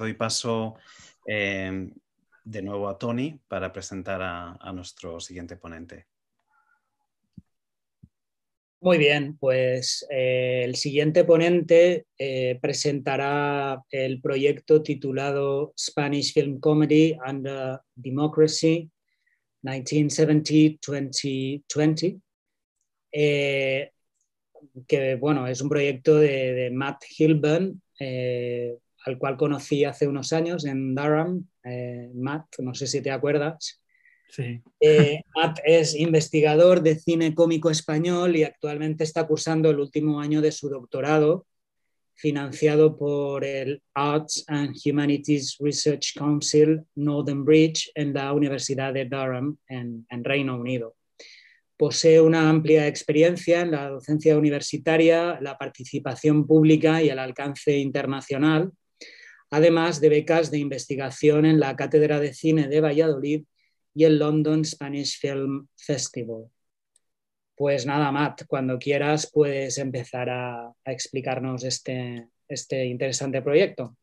doy paso eh, de nuevo a Tony para presentar a, nuestro siguiente ponente. Muy bien, pues eh, el siguiente ponente eh, presentará el proyecto titulado Spanish Film Comedy Under Democracy 1970-2020, que bueno, es un proyecto de, Matt Hilburn, al cual conocí hace unos años en Durham, eh, Matt, no sé si te acuerdas. Sí. Eh, Matt es investigador de cine cómico español y actualmente está cursando el último año de su doctorado, financiado por el Arts and Humanities Research Council Northern Bridge en la Universidad de Durham, en Reino Unido. Posee una amplia experiencia en la docencia universitaria, la participación pública y el alcance internacional, además de becas de investigación en la Cátedra de Cine de Valladolid y el London Spanish Film Festival. Pues nada, Matt, cuando quieras puedes empezar a, explicarnos este, este, interesante proyecto.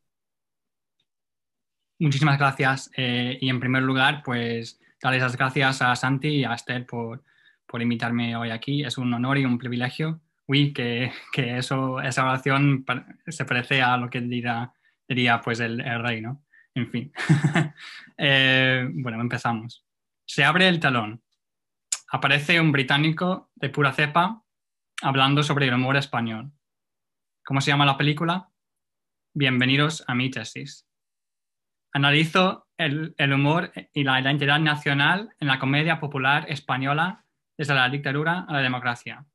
Muchísimas gracias. Eh, y en primer lugar, pues darles las gracias a Santi y a Esther por, por invitarme hoy aquí. Es un honor y un privilegio. Uy, que, que eso, esa oración se parece a lo que dirá diría pues el, rey, ¿no? En fin. Eh, bueno, empezamos. Se abre el talón. Aparece un británico de pura cepa hablando sobre el humor español. ¿Cómo se llama la película? Bienvenidos a mi tesis. Analizo el, el, humor y la identidad nacional en la comedia popular española desde la dictadura a la democracia.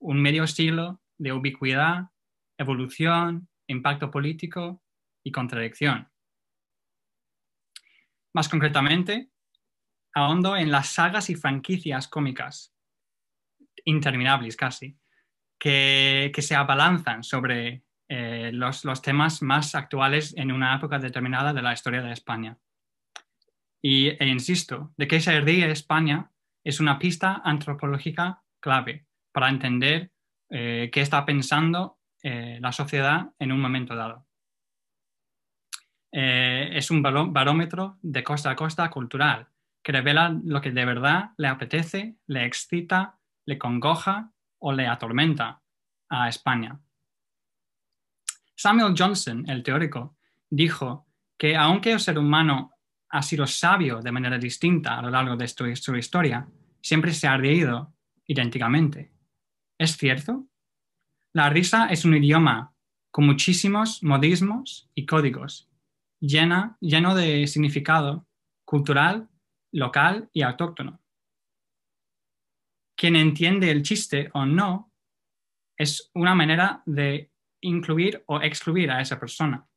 Un medio siglo de ubicuidad, evolución, impacto político y contradicción. Más concretamente, ahondo en las sagas y franquicias cómicas, interminables casi, que, se abalanzan sobre eh, los, temas más actuales en una época determinada de la historia de España. Y, e insisto, de que se ríe España es una pista antropológica clave para entender eh, qué está pensando eh, la sociedad en un momento dado. Eh, es un barómetro de costa a costa cultural que revela lo que de verdad le apetece, le excita, le congoja o le atormenta a España. Samuel Johnson, el teórico, dijo que aunque el ser humano ha sido sabio de manera distinta a lo largo de su, su historia, siempre se ha reído idénticamente. ¿Es cierto? La risa es un idioma con muchísimos modismos y códigos llena, lleno de significado cultural, local y autóctono. Quien entiende el chiste o no es una manera de incluir o excluir a esa persona.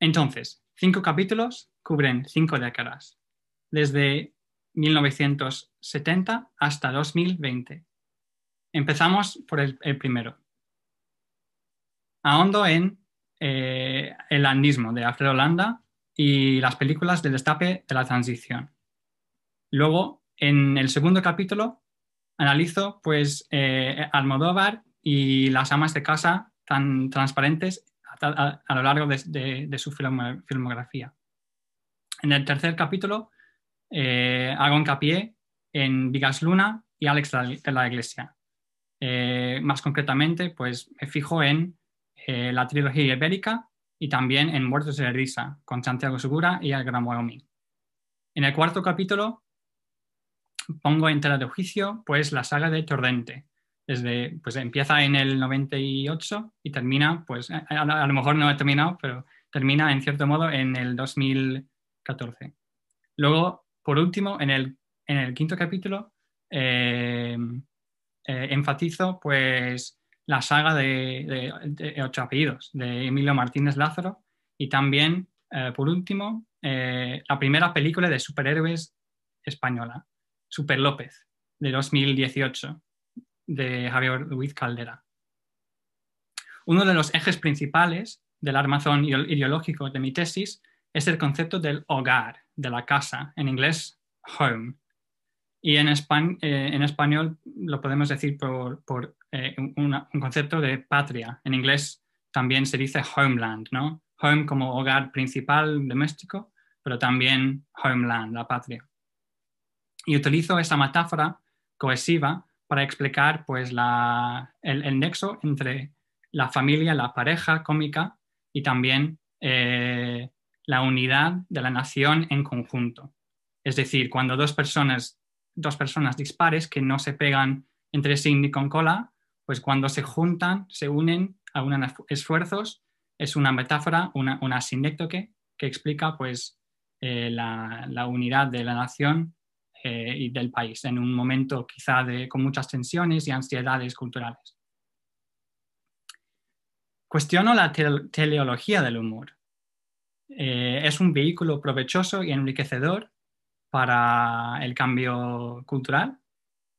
Entonces, cinco capítulos cubren cinco décadas, desde 1970 hasta 2020. Empezamos por el, el primero. Ahondo en eh, el andismo de Alfredo Landa y las películas del destape de la transición. Luego, en el segundo capítulo, analizo pues eh, Almodóvar y las amas de casa tan transparentes a, lo largo de, su filmografía. En el tercer capítulo eh, hago hincapié en Vigas Luna y Alex de la Iglesia. más concretamente, pues me fijo en eh, la trilogía ibérica y también en Muertos de Risa, con Santiago Segura y el Gran Wyoming. En el cuarto capítulo pongo en tela de juicio pues, la saga de Tordente. Desde, pues empieza en el 98 y termina, pues a, lo mejor no he terminado, pero termina en cierto modo en el 2014. Luego, por último, en el, en el quinto capítulo, eh, eh, enfatizo pues la saga de, Ocho Apellidos de Emilio Martínez Lázaro y también, eh, por último, eh, la primera película de superhéroes española, Super López, de 2018, de Javier Luis Caldera. Uno de los ejes principales del armazón ideológico de mi tesis es el concepto del hogar, de la casa, en inglés home. Y en, eh, en español lo podemos decir por, eh, un, concepto de patria, en inglés también se dice homeland, ¿no? Home como hogar principal doméstico, pero también homeland, la patria. Y utilizo esa metáfora cohesiva para explicar pues, el, nexo entre la familia, la pareja cómica y también eh, la unidad de la nación en conjunto. Es decir, cuando dos personas, dos personas dispares que no se pegan entre sí ni con cola, pues cuando se juntan, se unen, a unos esfuerzos, es una metáfora, una, una que explica pues, eh, la, unidad de la nación eh, y del país en un momento quizá de, con muchas tensiones y ansiedades culturales. Cuestiono la teleología del humor. Eh, es un vehículo provechoso y enriquecedor para el cambio cultural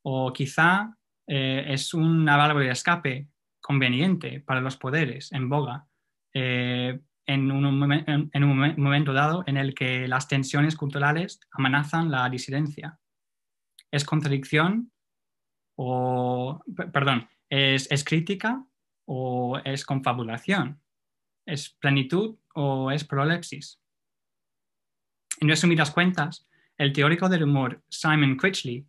o quizá eh, es una válvula de escape conveniente para los poderes en boga eh, en, un, en, un, momento dado en el que las tensiones culturales amenazan la disidencia. ¿Es contradicción o, perdón, es, es crítica o es confabulación? ¿Es plenitud o es prolepsis? En resumidas cuentas, el teórico del humor Simon Critchley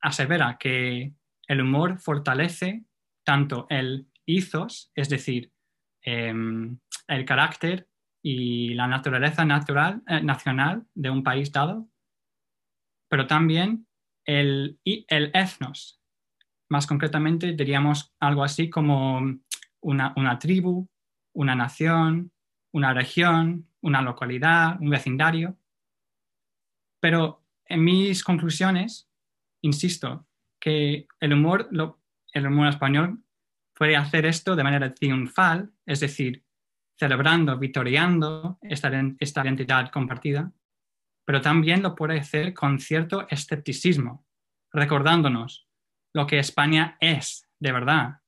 asevera que el humor fortalece tanto el ethos, es decir, em, el carácter y la naturaleza natural, eh, nacional de un país dado, pero también el, el. Más concretamente, diríamos algo así como una, una tribu, una nación, una región, una localidad, un vecindario. Pero en mis conclusiones, insisto, que el humor, el humor español puede hacer esto de manera triunfal, es decir, celebrando, victoriando esta, esta identidad compartida, pero también lo puede hacer con cierto escepticismo, recordándonos lo que España es de verdad,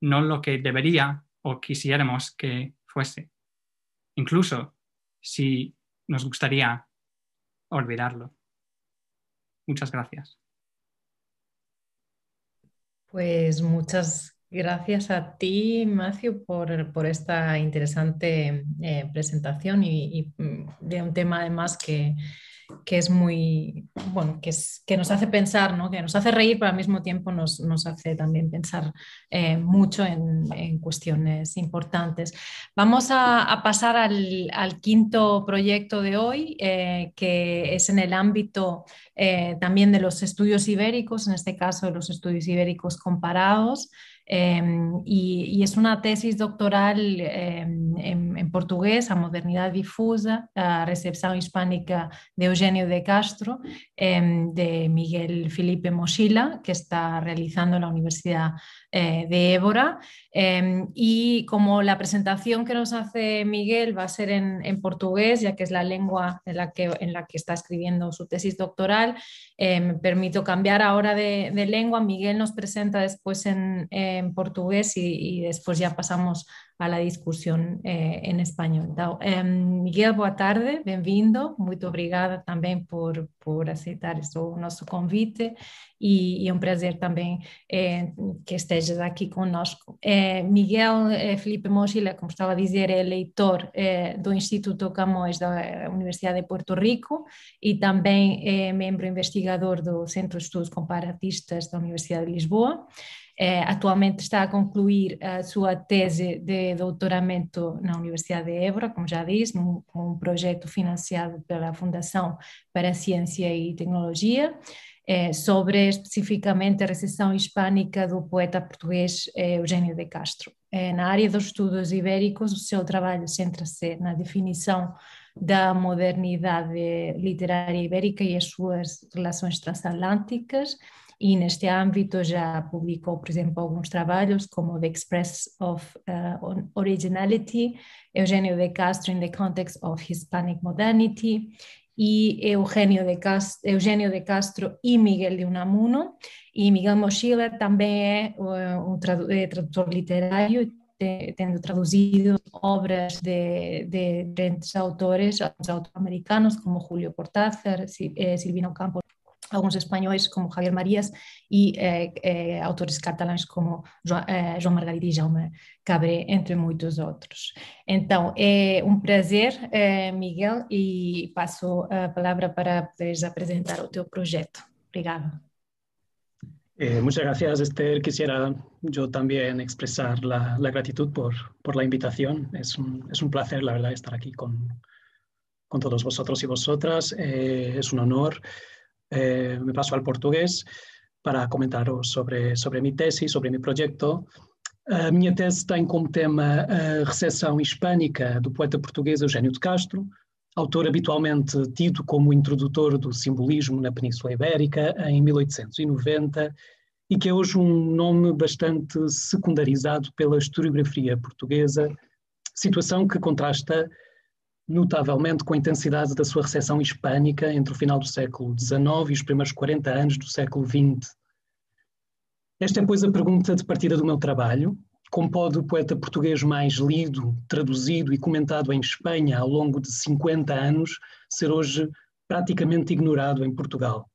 no lo que debería o quisiéramos que fuese, incluso si nos gustaría olvidarlo. Muchas gracias. Pues muchas gracias a ti, Macio, por, esta interesante eh, presentación y, mm, de un tema además que, que es muy, bueno, que, es, que nos hace pensar, ¿no? que nos hace reír, pero al mismo tiempo nos, nos hace también pensar eh, mucho en, en, cuestiones importantes. Vamos a, pasar al, al, quinto proyecto de hoy, eh, que es en el ámbito eh, también de los estudios ibéricos, en este caso de los estudios ibéricos comparados. Em, y, es una tesis doctoral em, en, portugués, a modernidad difusa, a recepción hispánica de Eugenio de Castro, em, de Miguel Felipe Mochila, que está realizando en la Universidad eh, de Évora. y como la presentación que nos hace Miguel va a ser en, portugués, ya que es la lengua en la que, en la que está escribiendo su tesis doctoral, me permito cambiar ahora de, lengua. Miguel nos presenta después en en portugués y, después ya pasamos a la discusión eh, en español. Em, Miguel, boa tarde, bem-vindo. Muito obrigada também por, por aceitar o nosso convite e, é um prazer também eh, que estejas aqui conosco. Eh, Miguel Felipe Mochila, como estava a dizer, é leitor do Instituto Camões da Universidade de Porto Rico e também é membro investigador do Centro de Estudos Comparatistas da Universidade de Lisboa. É, atualmente está a concluir a sua tese de doutoramento na Universidade de Évora, como já disse, num, um projeto financiado pela Fundação para Ciência e Tecnologia, é, sobre especificamente a recessão hispânica do poeta português é, Eugênio de Castro. Na área dos estudos ibéricos, o seu trabalho centra-se na definição da modernidade literária ibérica e as suas relações transatlânticas, e neste âmbito já publicou, por exemplo, alguns trabalhos como The Express of uh, Originality, Eugenio de Castro in the Context of Hispanic Modernity e Eugenio de Castro, Eugenio de Castro e Miguel de Unamuno. E Miguel Mochila também é uh, um é tradutor literário, tendo traduzido obras de, de diferentes autores, autores americanos como Julio Cortázar, eh, Silvino Campos alguns espanhóis como Javier Marías e eh, eh, autores catalães como João, eh, João Margarida Jaume Cabré, entre muitos outros. Então, é um prazer, eh, Miguel, e passo a palavra para poderes apresentar o teu projeto. Obrigada. Eh, muchas gracias, Esther. Quisiera yo también expresar la, la gratitud por, por, la invitación. Es un, es un, placer, la verdad, estar aquí con, con todos vosotros y vosotras. Eh, es un honor. Eh, me paso al português para comentaros sobre, sobre mi tese, sobre mi projeto. A minha tese tem como tema a recepção hispânica do poeta português Eugênio de Castro, autor habitualmente tido como introdutor do simbolismo na Península Ibérica em 1890 e que é hoje um nome bastante secundarizado pela historiografia portuguesa, situação que contrasta notavelmente com a intensidade da sua recepção hispânica entre o final do século XIX e os primeiros 40 anos do século XX. Esta é, pois, a pergunta de partida do meu trabalho. Como pode o poeta português mais lido, traduzido e comentado em Espanha ao longo de 50 anos ser hoje praticamente ignorado em Portugal?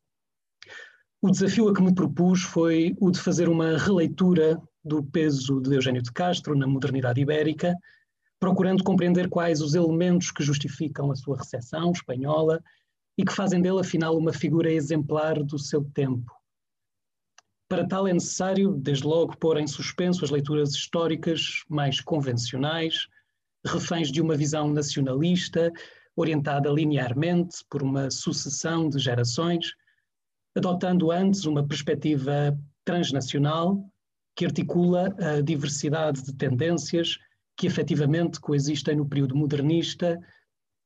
O desafio a que me propus foi o de fazer uma releitura do peso de Eugênio de Castro na modernidade ibérica procurando compreender quais os elementos que justificam a sua recepção espanhola e que fazem dele, afinal, uma figura exemplar do seu tempo. Para tal é necessário, desde logo, pôr em suspenso as leituras históricas mais convencionais, reféns de uma visão nacionalista, orientada linearmente por uma sucessão de gerações, adotando antes uma perspectiva transnacional que articula a diversidade de tendências que efetivamente coexistem no período modernista,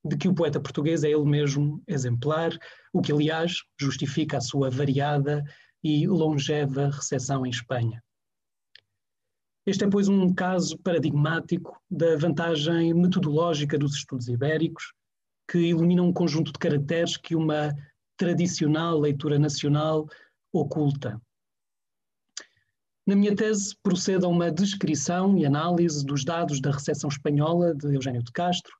de que o poeta português é ele mesmo exemplar, o que, aliás, justifica a sua variada e longeva recepção em Espanha. Este é, pois, um caso paradigmático da vantagem metodológica dos estudos ibéricos, que ilumina um conjunto de caracteres que uma tradicional leitura nacional oculta. Na minha tese, procedo a uma descrição e análise dos dados da recepção espanhola de Eugênio de Castro,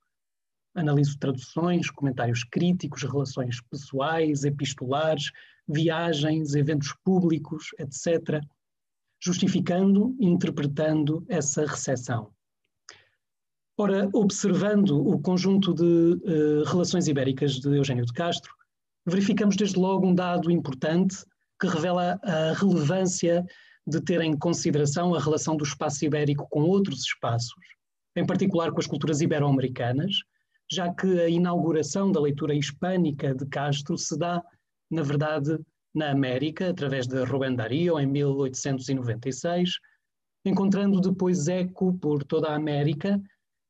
analiso traduções, comentários críticos, relações pessoais, epistolares, viagens, eventos públicos, etc., justificando interpretando essa recepção. Ora, observando o conjunto de uh, relações ibéricas de Eugênio de Castro, verificamos desde logo um dado importante que revela a relevância de ter em consideração a relação do espaço ibérico com outros espaços, em particular com as culturas ibero-americanas, já que a inauguração da leitura hispânica de Castro se dá, na verdade, na América, através de Rubén Darío, em 1896, encontrando depois eco por toda a América,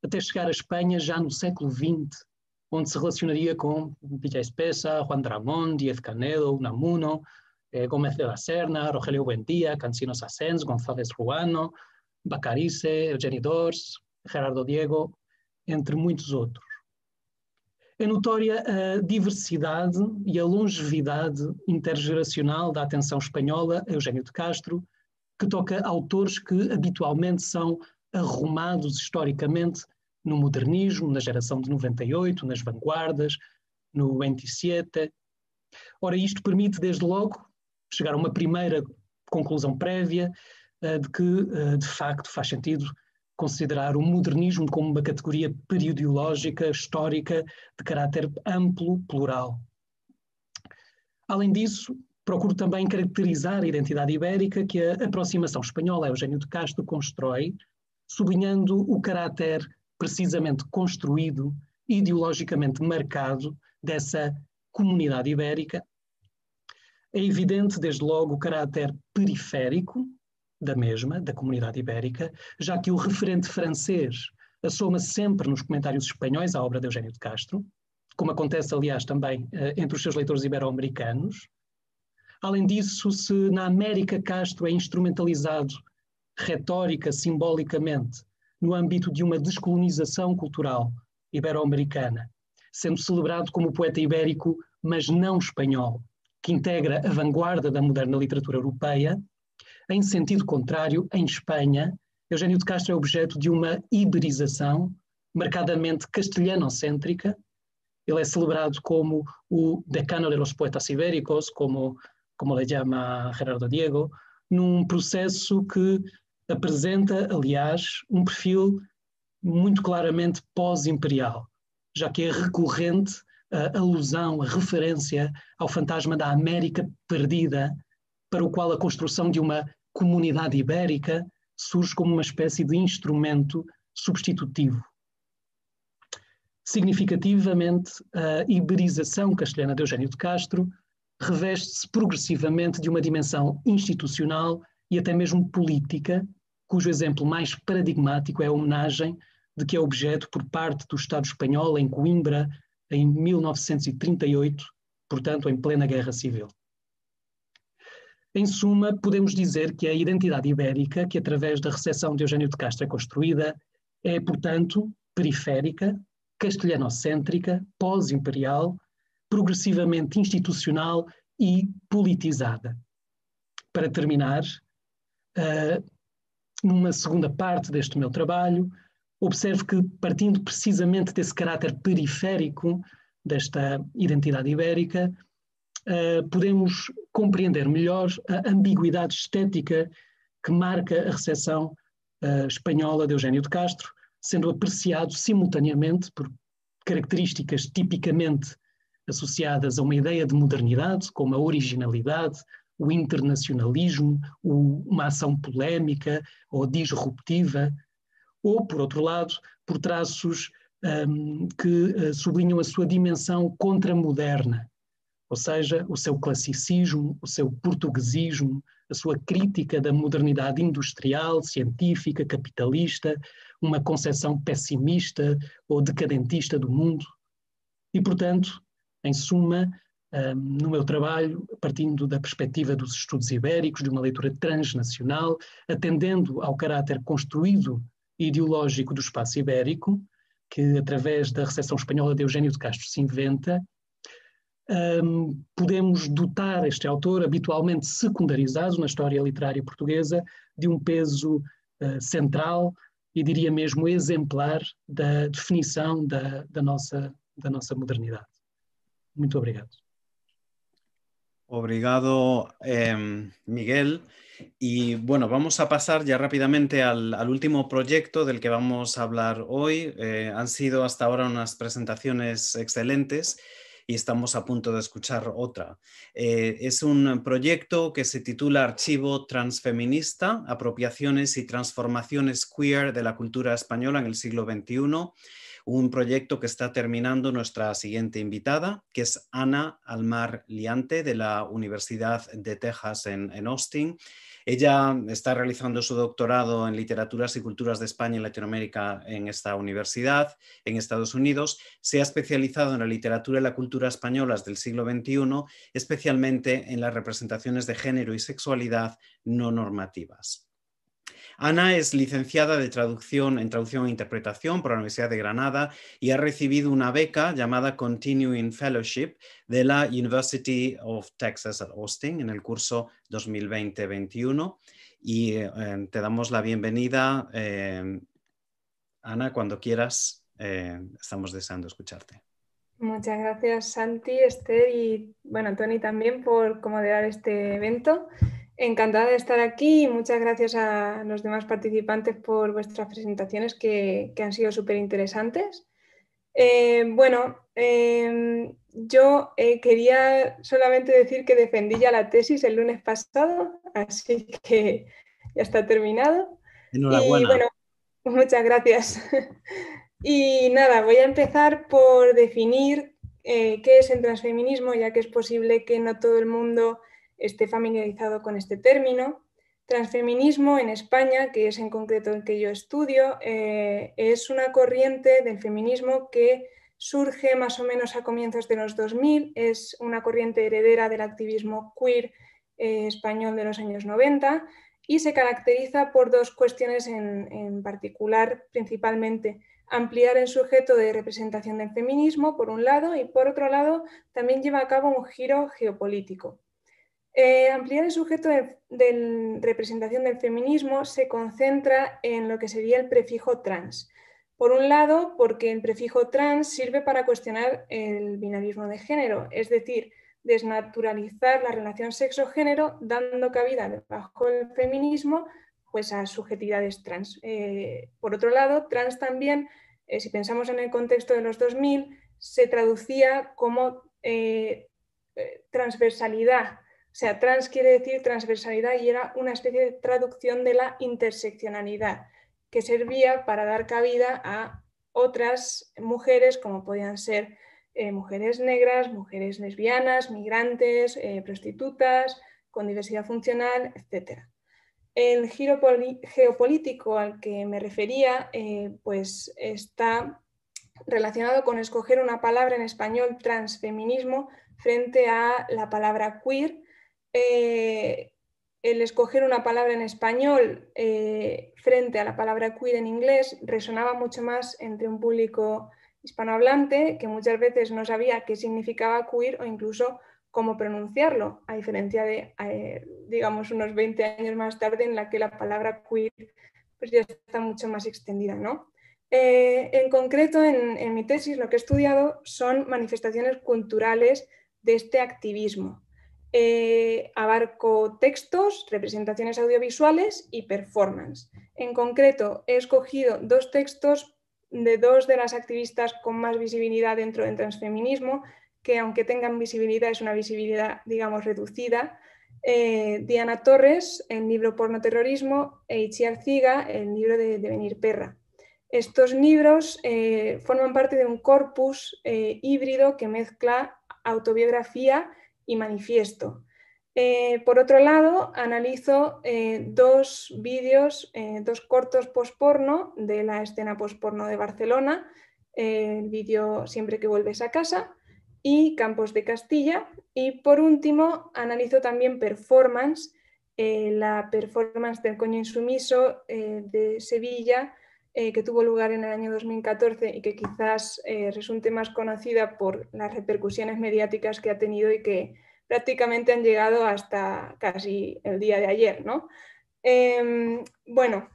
até chegar à Espanha já no século XX, onde se relacionaria com Villa Espesa, Juan Dramón, Diez Canedo, Unamuno, eh, Gómez de la Serna, Rogelio Buendía, Cancinos Asens, González Ruano, Bacarice, Eugeni Dors, Gerardo Diego, entre muitos outros. É notória a diversidade e a longevidade intergeracional da atenção espanhola a Eugênio de Castro, que toca autores que habitualmente são arrumados historicamente no modernismo, na geração de 98, nas vanguardas, no 27. Ora, isto permite, desde logo, chegar a uma primeira conclusão prévia uh, de que, uh, de facto, faz sentido considerar o modernismo como uma categoria periodiológica, histórica, de caráter amplo, plural. Além disso, procuro também caracterizar a identidade ibérica que a aproximação espanhola Eugênio de Castro constrói, sublinhando o caráter precisamente construído, ideologicamente marcado dessa comunidade ibérica é evidente, desde logo, o caráter periférico da mesma, da comunidade ibérica, já que o referente francês assoma sempre nos comentários espanhóis à obra de Eugênio de Castro, como acontece, aliás, também eh, entre os seus leitores ibero-americanos. Além disso, se na América Castro é instrumentalizado retórica, simbolicamente, no âmbito de uma descolonização cultural ibero-americana, sendo celebrado como poeta ibérico, mas não espanhol, que integra a vanguarda da moderna literatura europeia. Em sentido contrário, em Espanha, Eugênio de Castro é objeto de uma iberização marcadamente castelhanocêntrica, Ele é celebrado como o decano de los poetas ibéricos, como, como lhe chama Gerardo Diego, num processo que apresenta, aliás, um perfil muito claramente pós-imperial, já que é recorrente a alusão, a referência ao fantasma da América perdida, para o qual a construção de uma comunidade ibérica surge como uma espécie de instrumento substitutivo. Significativamente, a iberização castelhana de Eugênio de Castro reveste-se progressivamente de uma dimensão institucional e até mesmo política, cujo exemplo mais paradigmático é a homenagem de que é objeto por parte do Estado espanhol em Coimbra em 1938, portanto, em plena Guerra Civil. Em suma, podemos dizer que a identidade ibérica, que através da recepção de Eugênio de Castro é construída, é, portanto, periférica, castelhanocêntrica, pós-imperial, progressivamente institucional e politizada. Para terminar, uh, numa segunda parte deste meu trabalho, observo que, partindo precisamente desse caráter periférico desta identidade ibérica, uh, podemos compreender melhor a ambiguidade estética que marca a recepção uh, espanhola de Eugênio de Castro, sendo apreciado simultaneamente por características tipicamente associadas a uma ideia de modernidade, como a originalidade, o internacionalismo, o, uma ação polémica ou disruptiva, ou, por outro lado, por traços um, que uh, sublinham a sua dimensão contramoderna, ou seja, o seu classicismo, o seu portuguesismo, a sua crítica da modernidade industrial, científica, capitalista, uma concepção pessimista ou decadentista do mundo. E, portanto, em suma, um, no meu trabalho, partindo da perspectiva dos estudos ibéricos, de uma leitura transnacional, atendendo ao caráter construído ideológico do espaço ibérico, que através da recepção espanhola de Eugênio de Castro se inventa, um, podemos dotar este autor, habitualmente secundarizado na história literária portuguesa, de um peso uh, central e diria mesmo exemplar da definição da, da, nossa, da nossa modernidade. Muito obrigado. Obrigado, eh, Miguel. Y bueno, vamos a pasar ya rápidamente al, último proyecto del que vamos a hablar hoy. Eh, han sido hasta ahora unas presentaciones excelentes y estamos a punto de escuchar otra. Eh, es un proyecto que se titula Archivo Transfeminista, Apropiaciones y Transformaciones Queer de la Cultura Española en el siglo XXI. Un proyecto que está terminando nuestra siguiente invitada, que es Ana Almar Liante de la Universidad de Texas en, Austin. Ella está realizando su doctorado en Literaturas y Culturas de España y Latinoamérica en esta universidad, en Estados Unidos. Se ha especializado en la literatura y la cultura españolas del siglo XXI, especialmente en las representaciones de género y sexualidad no normativas. Ana es licenciada de traducción en traducción e interpretación por la Universidad de Granada y ha recibido una beca llamada Continuing Fellowship de la University of Texas at Austin en el curso 2020-21. Y eh, te damos la bienvenida, eh, Ana, cuando quieras. Eh, estamos deseando escucharte. Muchas gracias, Santi, Esther y bueno, Tony también por moderar este evento. Encantada de estar aquí y muchas gracias a los demás participantes por vuestras presentaciones que, que han sido súper interesantes. Eh, bueno, eh, yo eh, quería solamente decir que defendí ya la tesis el lunes pasado, así que ya está terminado. Enhorabuena. Y bueno, muchas gracias. y nada, voy a empezar por definir qué es el transfeminismo, ya que es posible que no todo el mundo esté familiarizado con este término. Transfeminismo en España, que es en concreto el que yo estudio, eh, es una corriente del feminismo que surge más o menos a comienzos de los 2000, es una corriente heredera del activismo queer eh, español de los años 90 y se caracteriza por dos cuestiones en, en particular, principalmente ampliar el sujeto de representación del feminismo, por un lado, y por otro lado, también lleva a cabo un giro geopolítico. Eh, ampliar el sujeto de, representación del feminismo se concentra en lo que sería el prefijo trans. Por un lado, porque el prefijo trans sirve para cuestionar el binarismo de género, es decir, desnaturalizar la relación sexo-género dando cabida bajo el feminismo pues, a subjetividades trans. Eh, por otro lado, trans también, eh, si pensamos en el contexto de los 2000, se traducía como transversalidad. O sea, trans quiere decir transversalidad y era una especie de traducción de la interseccionalidad que servía para dar cabida a otras mujeres como podían ser eh, mujeres negras, mujeres lesbianas, migrantes, eh, prostitutas, con diversidad funcional, etc. El giro geopolítico al que me refería eh, pues está relacionado con escoger una palabra en español transfeminismo frente a la palabra queer. El escoger una palabra en español frente a la palabra queer en inglés resonaba mucho más entre un público hispanohablante que muchas veces no sabía qué significaba queer o incluso cómo pronunciarlo, a diferencia de, eh, digamos, unos 20 años más tarde en la que la palabra queer pues ya está mucho más extendida. ¿no? Eh, en concreto, en, mi tesis lo que he estudiado son manifestaciones culturales de este activismo. Eh, abarco textos, representaciones audiovisuales y performance. En concreto, he escogido dos textos de dos de las activistas con más visibilidad dentro del transfeminismo, que aunque tengan visibilidad es una visibilidad, digamos, reducida. Eh, Diana Torres, el libro Porno Terrorismo, e Ichi Arciga, el libro de, Venir Perra. Estos libros eh, forman parte de un corpus híbrido que mezcla autobiografía y manifiesto. Eh, por otro lado, analizo eh, dos vídeos, eh, dos cortos post-porno de la escena post-porno de Barcelona, el vídeo Siempre que vuelves a casa y Campos de Castilla. Y por último, analizo también performance, la performance del coño insumiso de Sevilla, que tuvo lugar en el año 2014 y que quizás resulte más conocida por las repercusiones mediáticas que ha tenido y que prácticamente han llegado hasta casi el día de ayer. ¿no? Em, bueno,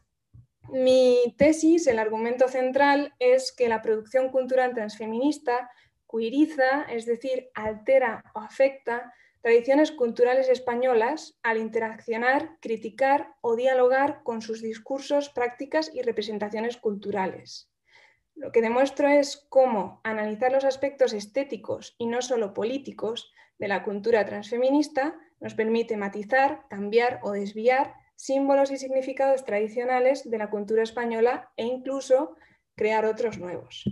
mi tesis, el argumento central es que la producción cultural transfeminista queeriza, es decir, altera o afecta tradiciones culturales españolas al interaccionar, criticar o dialogar con sus discursos, prácticas y representaciones culturales. Lo que demuestro es cómo analizar los aspectos estéticos y no solo políticos de la cultura transfeminista nos permite matizar, cambiar o desviar símbolos y significados tradicionales de la cultura española e incluso crear otros nuevos.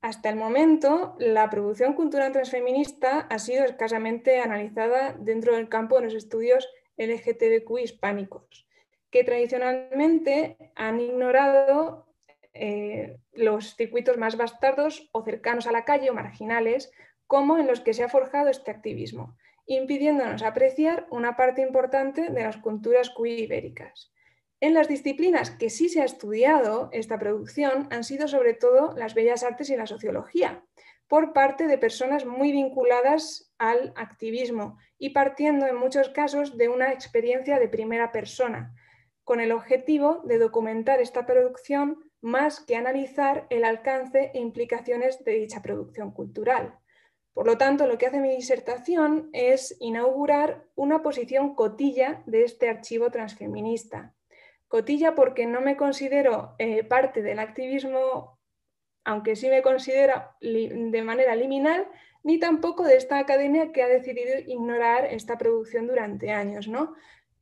Hasta el momento, la producción cultural transfeminista ha sido escasamente analizada dentro del campo de los estudios LGTBQ hispánicos, que tradicionalmente han ignorado eh, los circuitos más bastardos o cercanos a la calle o marginales como en los que se ha forjado este activismo, impidiéndonos apreciar una parte importante de las culturas queer ibéricas. En las disciplinas que sí se ha estudiado esta producción han sido sobre todo las bellas artes y la sociología, por parte de personas muy vinculadas al activismo y partiendo en muchos casos de una experiencia de primera persona, con el objetivo de documentar esta producción más que analizar el alcance e implicaciones de dicha producción cultural. Por lo tanto, lo que hace mi disertación es inaugurar una posición cotilla de este archivo transfeminista. Cotilla porque no me considero eh, parte del activismo, aunque sí me considero de manera liminal, ni tampoco de esta academia que ha decidido ignorar esta producción durante años. ¿no?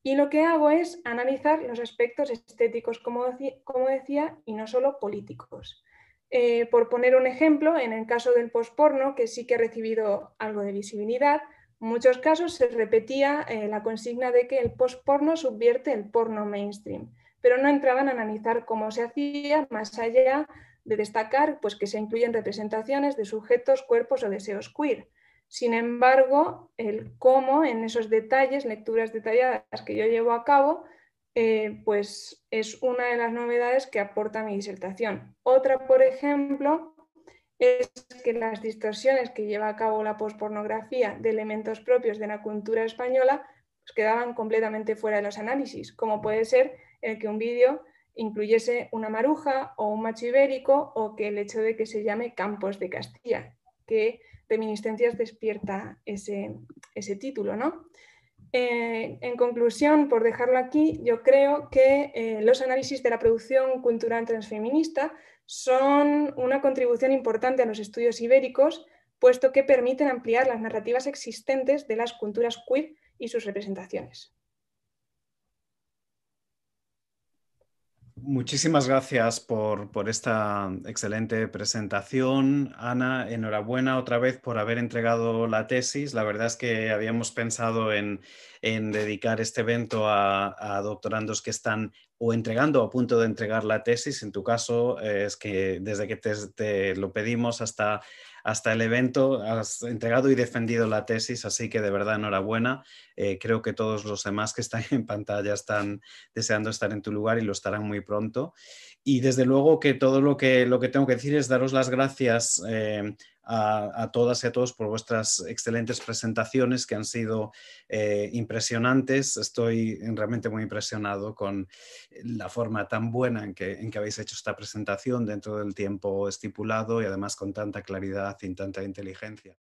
Y lo que hago es analizar los aspectos estéticos, como, como decía, y no solo políticos. Eh, por poner un ejemplo, en el caso del postporno, que sí que ha recibido algo de visibilidad, muchos casos se repetía eh, la consigna de que el postporno subvierte el porno mainstream, pero no entraban a analizar cómo se hacía más allá de destacar pues, que se incluyen representaciones de sujetos, cuerpos o deseos queer. Sin embargo, el cómo en esos detalles, lecturas detalladas que yo llevo a cabo, eh, pues es una de las novedades que aporta mi disertación. Otra, por ejemplo, es que las distorsiones que lleva a cabo la pospornografía de elementos propios de la cultura española pues quedaban completamente fuera de los análisis, como puede ser el que un vídeo incluyese una maruja o un macho ibérico o que el hecho de que se llame Campos de Castilla, que Reminiscencias despierta ese, título. ¿no? Eh, en conclusión, por dejarlo aquí, yo creo que eh, los análisis de la producción cultural transfeminista son una contribución importante a los estudios ibéricos, puesto que permiten ampliar las narrativas existentes de las culturas queer y sus representaciones. Muchísimas gracias por, esta excelente presentación. Ana, enhorabuena otra vez por haber entregado la tesis. La verdad es que habíamos pensado en, dedicar este evento a, doctorandos que están o entregando o a punto de entregar la tesis. En tu caso, eh, es que desde que te lo pedimos hasta hasta el evento has entregado y defendido la tesis, así que de verdad enhorabuena. Eh, creo que todos los demás que están en pantalla están deseando estar en tu lugar y lo estarán muy pronto. Y desde luego que todo lo que, lo que tengo que decir es daros las gracias. Eh, a, todas y a todos por vuestras excelentes presentaciones que han sido eh, impresionantes. Estoy realmente muy impresionado con la forma tan buena en que, en que habéis hecho esta presentación dentro del tiempo estipulado y además con tanta claridad y tanta inteligencia.